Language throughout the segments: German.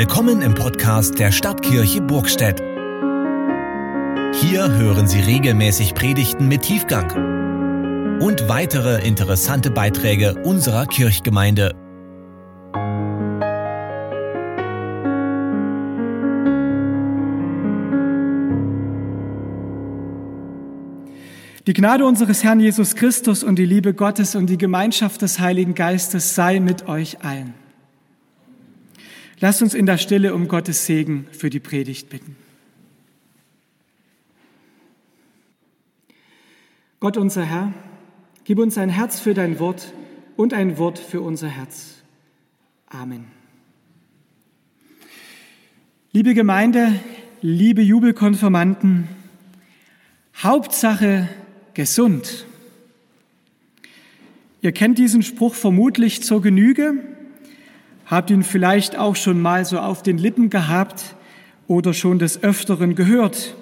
Willkommen im Podcast der Stadtkirche Burgstedt. Hier hören Sie regelmäßig Predigten mit Tiefgang und weitere interessante Beiträge unserer Kirchgemeinde. Die Gnade unseres Herrn Jesus Christus und die Liebe Gottes und die Gemeinschaft des Heiligen Geistes sei mit euch allen. Lasst uns in der Stille um Gottes Segen für die Predigt bitten. Gott unser Herr, gib uns ein Herz für dein Wort und ein Wort für unser Herz. Amen. Liebe Gemeinde, liebe Jubelkonfirmanden, Hauptsache gesund. Ihr kennt diesen Spruch vermutlich zur Genüge habt ihn vielleicht auch schon mal so auf den Lippen gehabt oder schon des Öfteren gehört.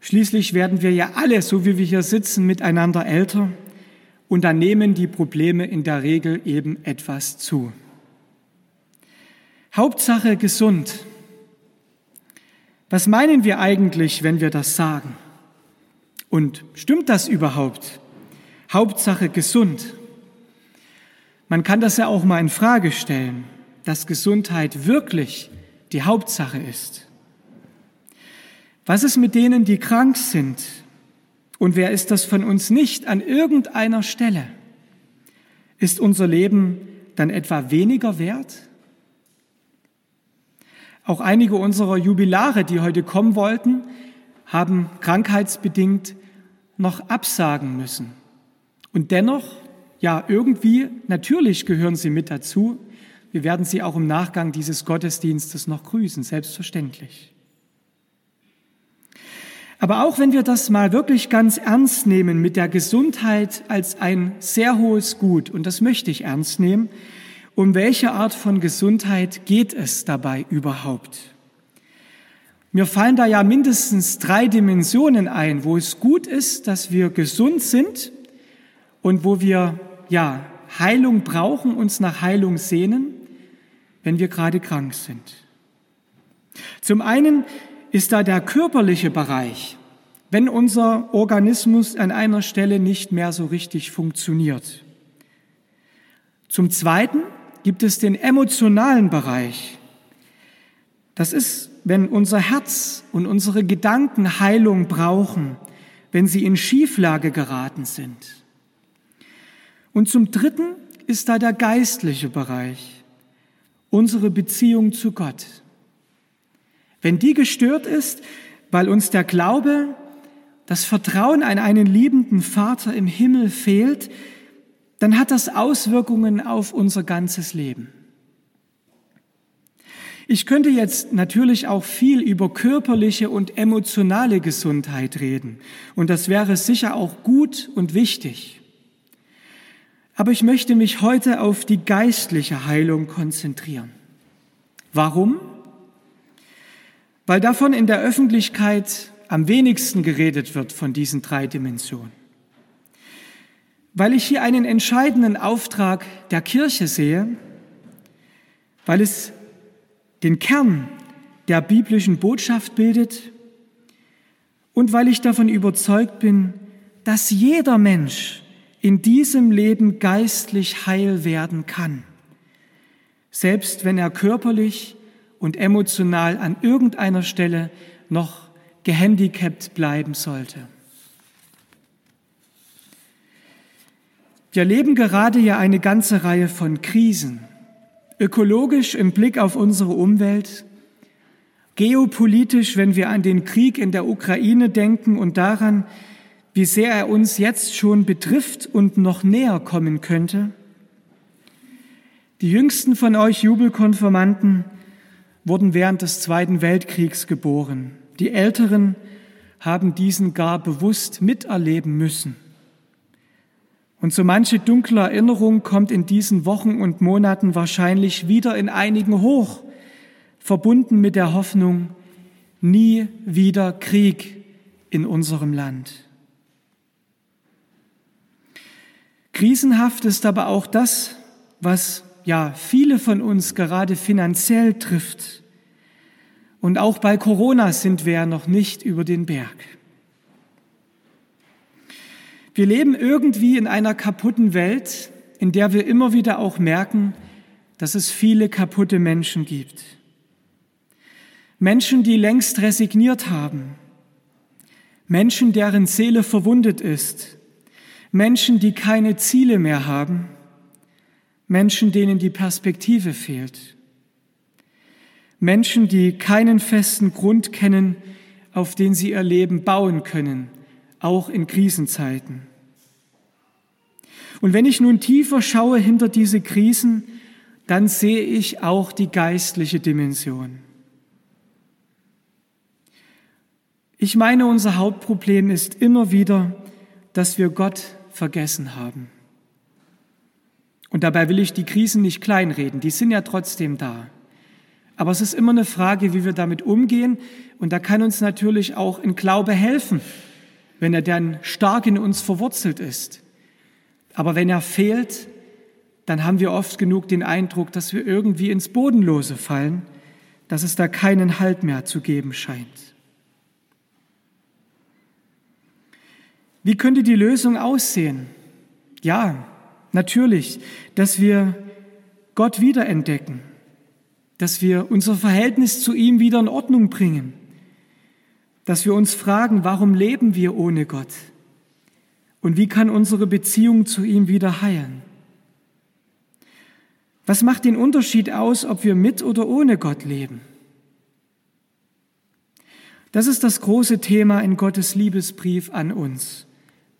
Schließlich werden wir ja alle, so wie wir hier sitzen, miteinander älter und dann nehmen die Probleme in der Regel eben etwas zu. Hauptsache gesund. Was meinen wir eigentlich, wenn wir das sagen? Und stimmt das überhaupt? Hauptsache gesund. Man kann das ja auch mal in Frage stellen dass Gesundheit wirklich die Hauptsache ist. Was ist mit denen, die krank sind? Und wer ist das von uns nicht an irgendeiner Stelle? Ist unser Leben dann etwa weniger wert? Auch einige unserer Jubilare, die heute kommen wollten, haben krankheitsbedingt noch absagen müssen. Und dennoch, ja, irgendwie, natürlich gehören sie mit dazu, wir werden Sie auch im Nachgang dieses Gottesdienstes noch grüßen, selbstverständlich. Aber auch wenn wir das mal wirklich ganz ernst nehmen mit der Gesundheit als ein sehr hohes Gut, und das möchte ich ernst nehmen, um welche Art von Gesundheit geht es dabei überhaupt? Mir fallen da ja mindestens drei Dimensionen ein, wo es gut ist, dass wir gesund sind und wo wir ja Heilung brauchen, uns nach Heilung sehnen wenn wir gerade krank sind. Zum einen ist da der körperliche Bereich, wenn unser Organismus an einer Stelle nicht mehr so richtig funktioniert. Zum Zweiten gibt es den emotionalen Bereich. Das ist, wenn unser Herz und unsere Gedanken Heilung brauchen, wenn sie in Schieflage geraten sind. Und zum Dritten ist da der geistliche Bereich unsere Beziehung zu Gott. Wenn die gestört ist, weil uns der Glaube, das Vertrauen an einen liebenden Vater im Himmel fehlt, dann hat das Auswirkungen auf unser ganzes Leben. Ich könnte jetzt natürlich auch viel über körperliche und emotionale Gesundheit reden, und das wäre sicher auch gut und wichtig. Aber ich möchte mich heute auf die geistliche Heilung konzentrieren. Warum? Weil davon in der Öffentlichkeit am wenigsten geredet wird von diesen drei Dimensionen. Weil ich hier einen entscheidenden Auftrag der Kirche sehe, weil es den Kern der biblischen Botschaft bildet und weil ich davon überzeugt bin, dass jeder Mensch in diesem Leben geistlich heil werden kann, selbst wenn er körperlich und emotional an irgendeiner Stelle noch gehandicapt bleiben sollte. Wir erleben gerade ja eine ganze Reihe von Krisen, ökologisch im Blick auf unsere Umwelt, geopolitisch, wenn wir an den Krieg in der Ukraine denken und daran, wie sehr er uns jetzt schon betrifft und noch näher kommen könnte? Die jüngsten von euch Jubelkonformanten wurden während des Zweiten Weltkriegs geboren. Die Älteren haben diesen gar bewusst miterleben müssen. Und so manche dunkle Erinnerung kommt in diesen Wochen und Monaten wahrscheinlich wieder in einigen hoch, verbunden mit der Hoffnung, nie wieder Krieg in unserem Land. Krisenhaft ist aber auch das, was ja viele von uns gerade finanziell trifft. Und auch bei Corona sind wir noch nicht über den Berg. Wir leben irgendwie in einer kaputten Welt, in der wir immer wieder auch merken, dass es viele kaputte Menschen gibt. Menschen, die längst resigniert haben. Menschen, deren Seele verwundet ist. Menschen, die keine Ziele mehr haben. Menschen, denen die Perspektive fehlt. Menschen, die keinen festen Grund kennen, auf den sie ihr Leben bauen können, auch in Krisenzeiten. Und wenn ich nun tiefer schaue hinter diese Krisen, dann sehe ich auch die geistliche Dimension. Ich meine, unser Hauptproblem ist immer wieder, dass wir Gott vergessen haben. Und dabei will ich die Krisen nicht kleinreden, die sind ja trotzdem da. Aber es ist immer eine Frage, wie wir damit umgehen. Und da kann uns natürlich auch ein Glaube helfen, wenn er dann stark in uns verwurzelt ist. Aber wenn er fehlt, dann haben wir oft genug den Eindruck, dass wir irgendwie ins Bodenlose fallen, dass es da keinen Halt mehr zu geben scheint. Wie könnte die Lösung aussehen? Ja, natürlich, dass wir Gott wiederentdecken, dass wir unser Verhältnis zu ihm wieder in Ordnung bringen, dass wir uns fragen, warum leben wir ohne Gott und wie kann unsere Beziehung zu ihm wieder heilen. Was macht den Unterschied aus, ob wir mit oder ohne Gott leben? Das ist das große Thema in Gottes Liebesbrief an uns,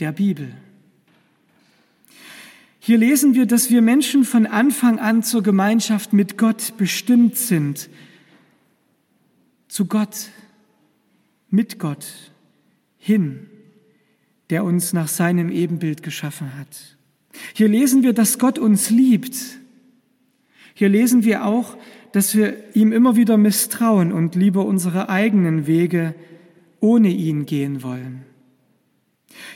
der Bibel. Hier lesen wir, dass wir Menschen von Anfang an zur Gemeinschaft mit Gott bestimmt sind. Zu Gott, mit Gott, hin, der uns nach seinem Ebenbild geschaffen hat. Hier lesen wir, dass Gott uns liebt. Hier lesen wir auch, dass wir ihm immer wieder misstrauen und lieber unsere eigenen Wege ohne ihn gehen wollen.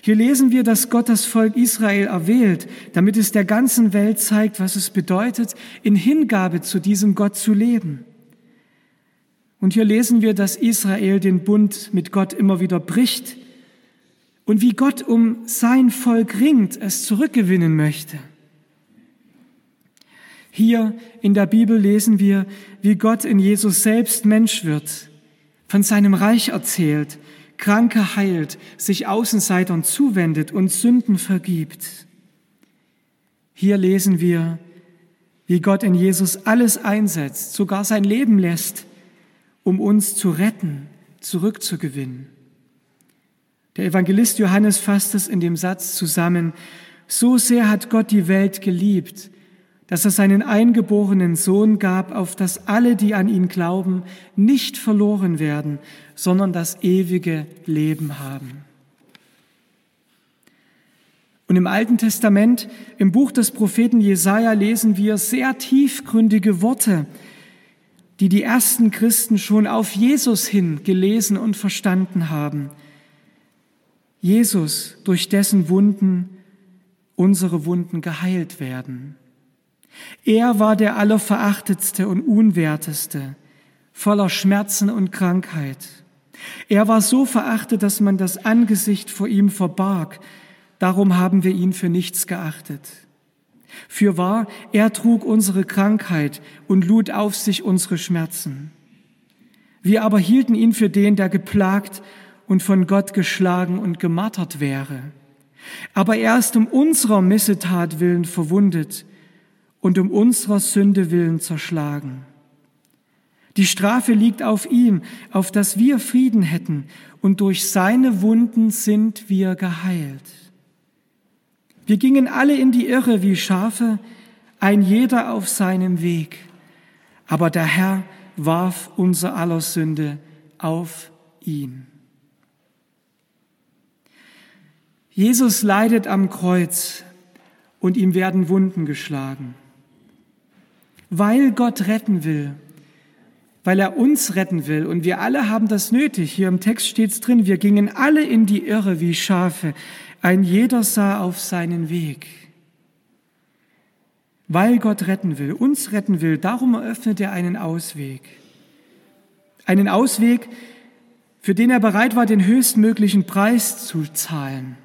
Hier lesen wir, dass Gott das Volk Israel erwählt, damit es der ganzen Welt zeigt, was es bedeutet, in Hingabe zu diesem Gott zu leben. Und hier lesen wir, dass Israel den Bund mit Gott immer wieder bricht und wie Gott um sein Volk ringt, es zurückgewinnen möchte. Hier in der Bibel lesen wir, wie Gott in Jesus selbst Mensch wird, von seinem Reich erzählt, Kranke heilt, sich Außenseitern zuwendet und Sünden vergibt. Hier lesen wir, wie Gott in Jesus alles einsetzt, sogar sein Leben lässt, um uns zu retten, zurückzugewinnen. Der Evangelist Johannes fasst es in dem Satz zusammen, so sehr hat Gott die Welt geliebt, dass er seinen eingeborenen Sohn gab, auf dass alle, die an ihn glauben, nicht verloren werden, sondern das ewige Leben haben. Und im Alten Testament, im Buch des Propheten Jesaja, lesen wir sehr tiefgründige Worte, die die ersten Christen schon auf Jesus hin gelesen und verstanden haben. Jesus, durch dessen Wunden unsere Wunden geheilt werden. Er war der Allerverachtetste und Unwerteste, voller Schmerzen und Krankheit. Er war so verachtet, dass man das Angesicht vor ihm verbarg. Darum haben wir ihn für nichts geachtet. Für wahr, er trug unsere Krankheit und lud auf sich unsere Schmerzen. Wir aber hielten ihn für den, der geplagt und von Gott geschlagen und gemartert wäre. Aber er ist um unserer Missetat willen verwundet und um unserer Sünde willen zerschlagen. Die Strafe liegt auf ihm, auf dass wir Frieden hätten, und durch seine Wunden sind wir geheilt. Wir gingen alle in die Irre wie Schafe, ein jeder auf seinem Weg, aber der Herr warf unser aller Sünde auf ihn. Jesus leidet am Kreuz und ihm werden Wunden geschlagen weil Gott retten will, weil er uns retten will. Und wir alle haben das nötig. Hier im Text steht es drin, wir gingen alle in die Irre wie Schafe. Ein jeder sah auf seinen Weg. Weil Gott retten will, uns retten will, darum eröffnet er einen Ausweg. Einen Ausweg, für den er bereit war, den höchstmöglichen Preis zu zahlen.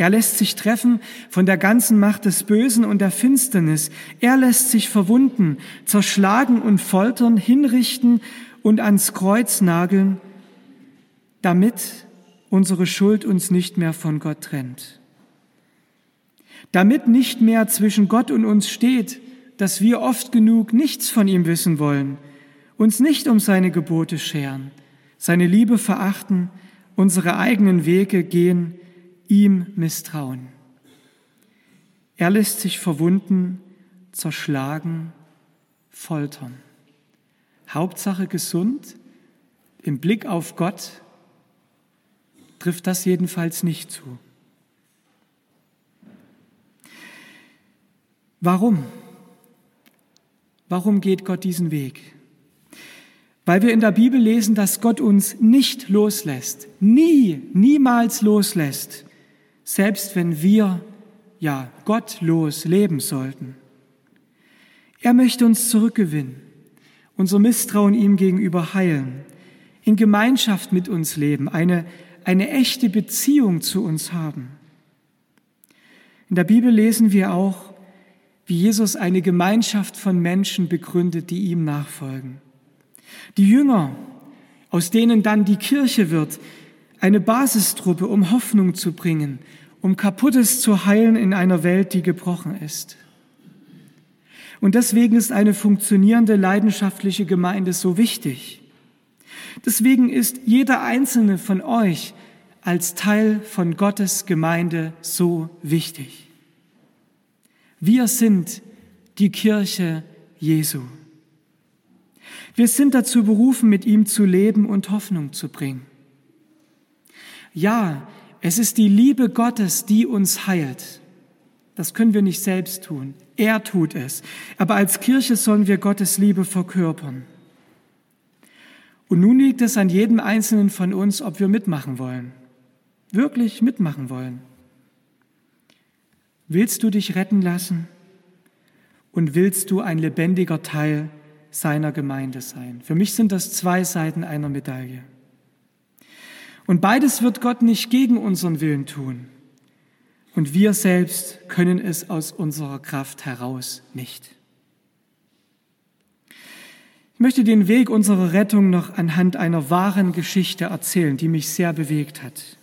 Er lässt sich treffen von der ganzen Macht des Bösen und der Finsternis. Er lässt sich verwunden, zerschlagen und foltern, hinrichten und ans Kreuz nageln, damit unsere Schuld uns nicht mehr von Gott trennt. Damit nicht mehr zwischen Gott und uns steht, dass wir oft genug nichts von ihm wissen wollen, uns nicht um seine Gebote scheren, seine Liebe verachten, unsere eigenen Wege gehen, ihm misstrauen. Er lässt sich verwunden, zerschlagen, foltern. Hauptsache gesund, im Blick auf Gott trifft das jedenfalls nicht zu. Warum? Warum geht Gott diesen Weg? Weil wir in der Bibel lesen, dass Gott uns nicht loslässt, nie, niemals loslässt, selbst wenn wir, ja, gottlos leben sollten. Er möchte uns zurückgewinnen, unser Misstrauen ihm gegenüber heilen, in Gemeinschaft mit uns leben, eine, eine echte Beziehung zu uns haben. In der Bibel lesen wir auch, wie Jesus eine Gemeinschaft von Menschen begründet, die ihm nachfolgen. Die Jünger, aus denen dann die Kirche wird, eine Basistruppe, um Hoffnung zu bringen, um Kaputtes zu heilen in einer Welt, die gebrochen ist. Und deswegen ist eine funktionierende, leidenschaftliche Gemeinde so wichtig. Deswegen ist jeder einzelne von euch als Teil von Gottes Gemeinde so wichtig. Wir sind die Kirche Jesu. Wir sind dazu berufen, mit ihm zu leben und Hoffnung zu bringen. Ja, es ist die Liebe Gottes, die uns heilt. Das können wir nicht selbst tun. Er tut es. Aber als Kirche sollen wir Gottes Liebe verkörpern. Und nun liegt es an jedem Einzelnen von uns, ob wir mitmachen wollen. Wirklich mitmachen wollen. Willst du dich retten lassen? Und willst du ein lebendiger Teil seiner Gemeinde sein. Für mich sind das zwei Seiten einer Medaille. Und beides wird Gott nicht gegen unseren Willen tun. Und wir selbst können es aus unserer Kraft heraus nicht. Ich möchte den Weg unserer Rettung noch anhand einer wahren Geschichte erzählen, die mich sehr bewegt hat.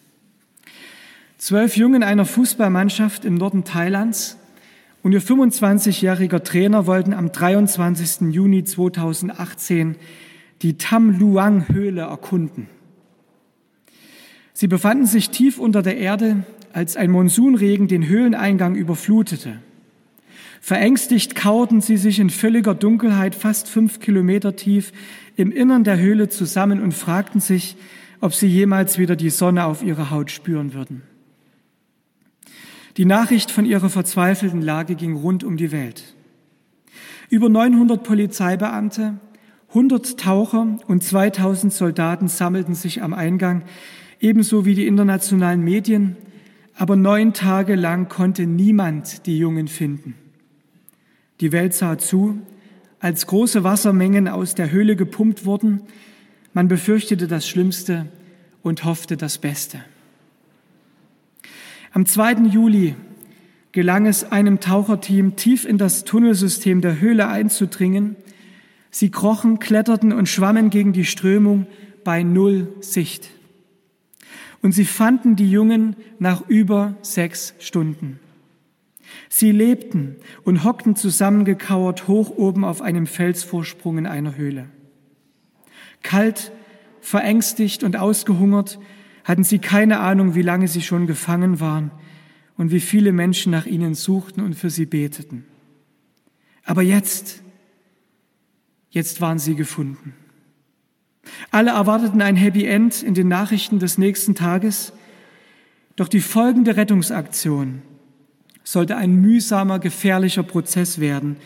Zwölf Jungen einer Fußballmannschaft im Norden Thailands und ihr 25-jähriger Trainer wollten am 23. Juni 2018 die Tam Luang Höhle erkunden. Sie befanden sich tief unter der Erde, als ein Monsunregen den Höhleneingang überflutete. Verängstigt kauerten sie sich in völliger Dunkelheit fast fünf Kilometer tief im Innern der Höhle zusammen und fragten sich, ob sie jemals wieder die Sonne auf ihrer Haut spüren würden. Die Nachricht von ihrer verzweifelten Lage ging rund um die Welt. Über 900 Polizeibeamte, 100 Taucher und 2000 Soldaten sammelten sich am Eingang, ebenso wie die internationalen Medien, aber neun Tage lang konnte niemand die Jungen finden. Die Welt sah zu, als große Wassermengen aus der Höhle gepumpt wurden. Man befürchtete das Schlimmste und hoffte das Beste. Am 2. Juli gelang es einem Taucherteam, tief in das Tunnelsystem der Höhle einzudringen. Sie krochen, kletterten und schwammen gegen die Strömung bei Null Sicht. Und sie fanden die Jungen nach über sechs Stunden. Sie lebten und hockten zusammengekauert hoch oben auf einem Felsvorsprung in einer Höhle. Kalt, verängstigt und ausgehungert hatten sie keine Ahnung, wie lange sie schon gefangen waren und wie viele Menschen nach ihnen suchten und für sie beteten. Aber jetzt, jetzt waren sie gefunden. Alle erwarteten ein Happy End in den Nachrichten des nächsten Tages, doch die folgende Rettungsaktion sollte ein mühsamer, gefährlicher Prozess werden,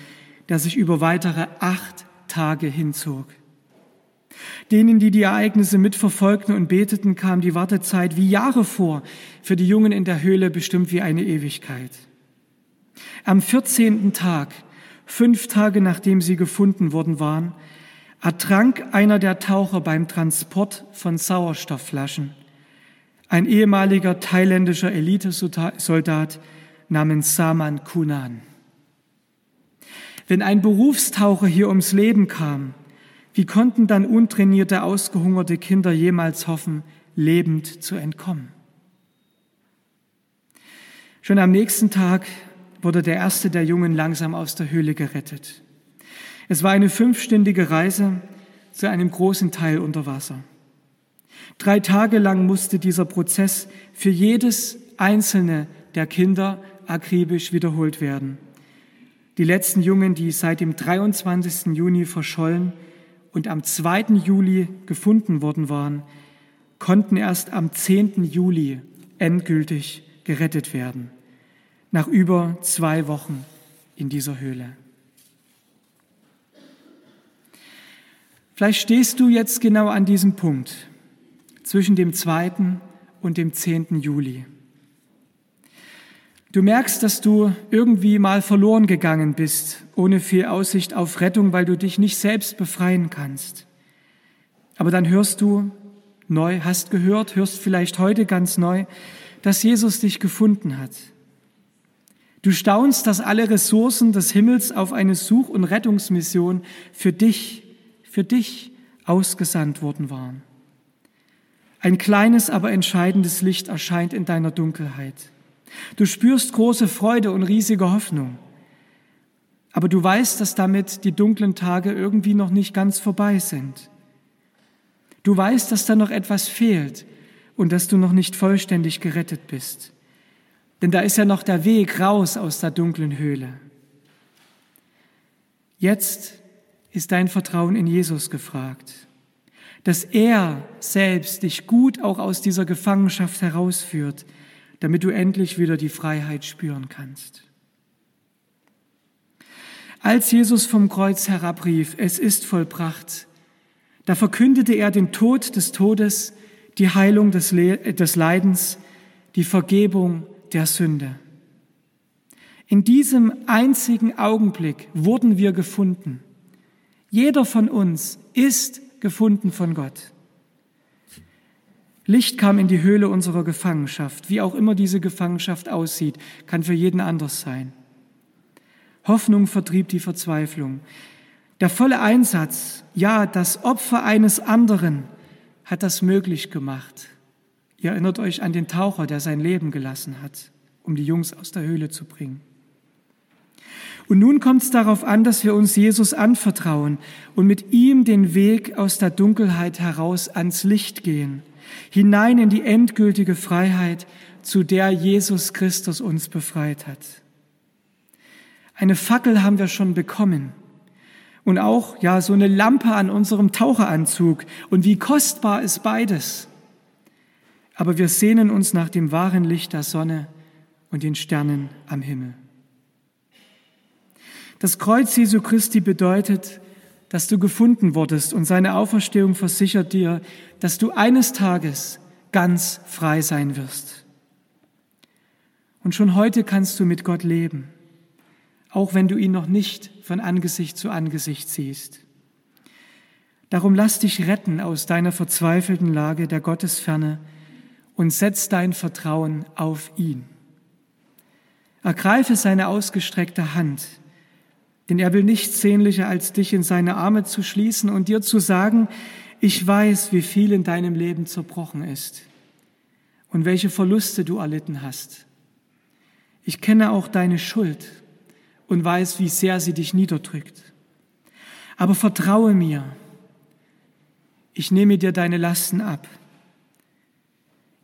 der sich über weitere acht Tage hinzog. Denen, die die Ereignisse mitverfolgten und beteten, kam die Wartezeit wie Jahre vor, für die Jungen in der Höhle bestimmt wie eine Ewigkeit. Am 14. Tag, fünf Tage nachdem sie gefunden worden waren, ertrank einer der Taucher beim Transport von Sauerstoffflaschen. Ein ehemaliger thailändischer Elitesoldat namens Saman Kunan. Wenn ein Berufstaucher hier ums Leben kam, wie konnten dann untrainierte, ausgehungerte Kinder jemals hoffen, lebend zu entkommen? Schon am nächsten Tag wurde der erste der Jungen langsam aus der Höhle gerettet. Es war eine fünfstündige Reise zu einem großen Teil unter Wasser. Drei Tage lang musste dieser Prozess für jedes einzelne der Kinder akribisch wiederholt werden. Die letzten Jungen, die seit dem 23. Juni verschollen und am 2. Juli gefunden worden waren, konnten erst am 10. Juli endgültig gerettet werden, nach über zwei Wochen in dieser Höhle. Vielleicht stehst du jetzt genau an diesem Punkt zwischen dem 2. und dem 10. Juli. Du merkst, dass du irgendwie mal verloren gegangen bist, ohne viel Aussicht auf Rettung, weil du dich nicht selbst befreien kannst. Aber dann hörst du neu, hast gehört, hörst vielleicht heute ganz neu, dass Jesus dich gefunden hat. Du staunst, dass alle Ressourcen des Himmels auf eine Such- und Rettungsmission für dich, für dich ausgesandt worden waren. Ein kleines, aber entscheidendes Licht erscheint in deiner Dunkelheit. Du spürst große Freude und riesige Hoffnung. Aber du weißt, dass damit die dunklen Tage irgendwie noch nicht ganz vorbei sind. Du weißt, dass da noch etwas fehlt und dass du noch nicht vollständig gerettet bist. Denn da ist ja noch der Weg raus aus der dunklen Höhle. Jetzt ist dein Vertrauen in Jesus gefragt, dass er selbst dich gut auch aus dieser Gefangenschaft herausführt, damit du endlich wieder die Freiheit spüren kannst. Als Jesus vom Kreuz herabrief, es ist vollbracht, da verkündete er den Tod des Todes, die Heilung des, Le des Leidens, die Vergebung der Sünde. In diesem einzigen Augenblick wurden wir gefunden. Jeder von uns ist gefunden von Gott. Licht kam in die Höhle unserer Gefangenschaft. Wie auch immer diese Gefangenschaft aussieht, kann für jeden anders sein. Hoffnung vertrieb die Verzweiflung. Der volle Einsatz, ja, das Opfer eines anderen hat das möglich gemacht. Ihr erinnert euch an den Taucher, der sein Leben gelassen hat, um die Jungs aus der Höhle zu bringen. Und nun kommt es darauf an, dass wir uns Jesus anvertrauen und mit ihm den Weg aus der Dunkelheit heraus ans Licht gehen hinein in die endgültige Freiheit, zu der Jesus Christus uns befreit hat. Eine Fackel haben wir schon bekommen und auch ja so eine Lampe an unserem Taucheranzug und wie kostbar ist beides. Aber wir sehnen uns nach dem wahren Licht der Sonne und den Sternen am Himmel. Das Kreuz Jesu Christi bedeutet, dass du gefunden wurdest und seine Auferstehung versichert dir, dass du eines Tages ganz frei sein wirst. Und schon heute kannst du mit Gott leben, auch wenn du ihn noch nicht von Angesicht zu Angesicht siehst. Darum lass dich retten aus deiner verzweifelten Lage der Gottesferne und setz dein Vertrauen auf ihn. Ergreife seine ausgestreckte Hand, denn er will nichts sehnlicher, als dich in seine Arme zu schließen und dir zu sagen, ich weiß, wie viel in deinem Leben zerbrochen ist und welche Verluste du erlitten hast. Ich kenne auch deine Schuld und weiß, wie sehr sie dich niederdrückt. Aber vertraue mir, ich nehme dir deine Lasten ab.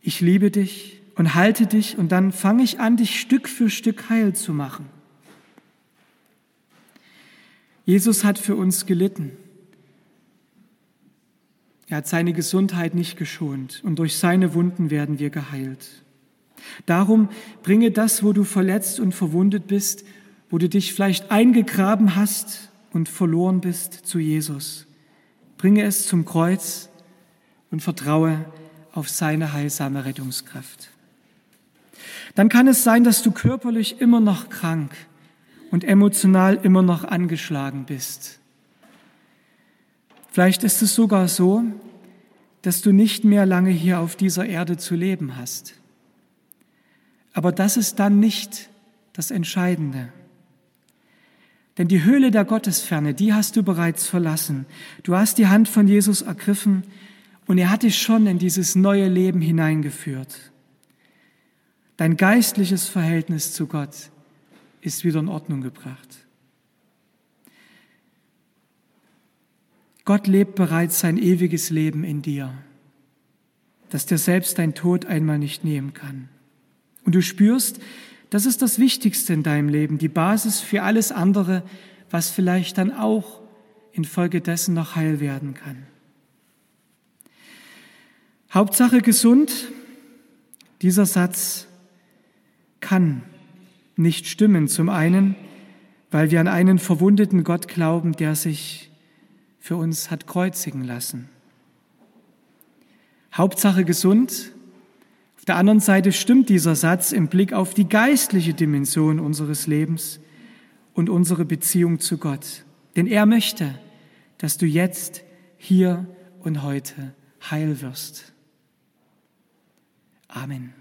Ich liebe dich und halte dich und dann fange ich an, dich Stück für Stück heil zu machen. Jesus hat für uns gelitten. Er hat seine Gesundheit nicht geschont und durch seine Wunden werden wir geheilt. Darum bringe das, wo du verletzt und verwundet bist, wo du dich vielleicht eingegraben hast und verloren bist, zu Jesus. Bringe es zum Kreuz und vertraue auf seine heilsame Rettungskraft. Dann kann es sein, dass du körperlich immer noch krank und emotional immer noch angeschlagen bist. Vielleicht ist es sogar so, dass du nicht mehr lange hier auf dieser Erde zu leben hast. Aber das ist dann nicht das Entscheidende. Denn die Höhle der Gottesferne, die hast du bereits verlassen. Du hast die Hand von Jesus ergriffen und er hat dich schon in dieses neue Leben hineingeführt. Dein geistliches Verhältnis zu Gott ist wieder in Ordnung gebracht. Gott lebt bereits sein ewiges Leben in dir, das dir selbst dein Tod einmal nicht nehmen kann. Und du spürst, das ist das Wichtigste in deinem Leben, die Basis für alles andere, was vielleicht dann auch infolgedessen noch heil werden kann. Hauptsache gesund, dieser Satz kann nicht stimmen. Zum einen, weil wir an einen verwundeten Gott glauben, der sich für uns hat kreuzigen lassen. Hauptsache gesund. Auf der anderen Seite stimmt dieser Satz im Blick auf die geistliche Dimension unseres Lebens und unsere Beziehung zu Gott. Denn er möchte, dass du jetzt, hier und heute heil wirst. Amen.